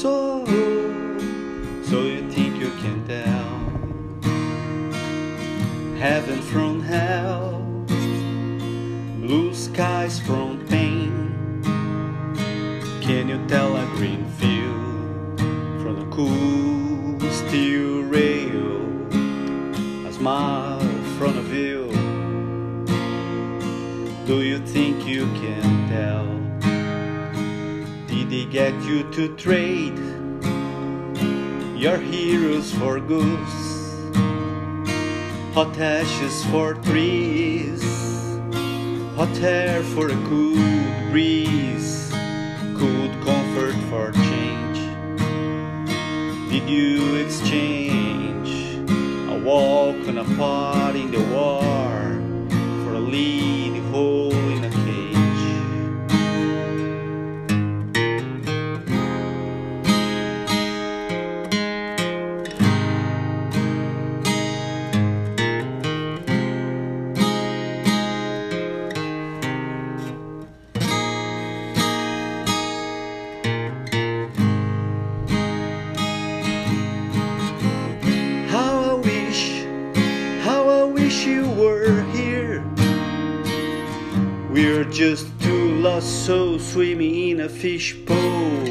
so so you think you can tell heaven from hell blue skies from pain. Can you tell a green field from a cool steel rail? A smile from a view. Do you think you can tell did they get you to trade your heroes for goose? Hot ashes for trees, hot air for a cool breeze, cold comfort for change. Did you exchange a walk on a pot in the war for a lead We're just two lost souls swimming in a fishbowl,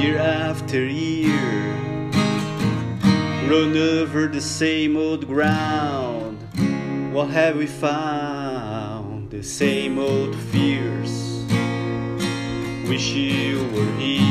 year after year. Run over the same old ground. What have we found? The same old fears. Wish you were here.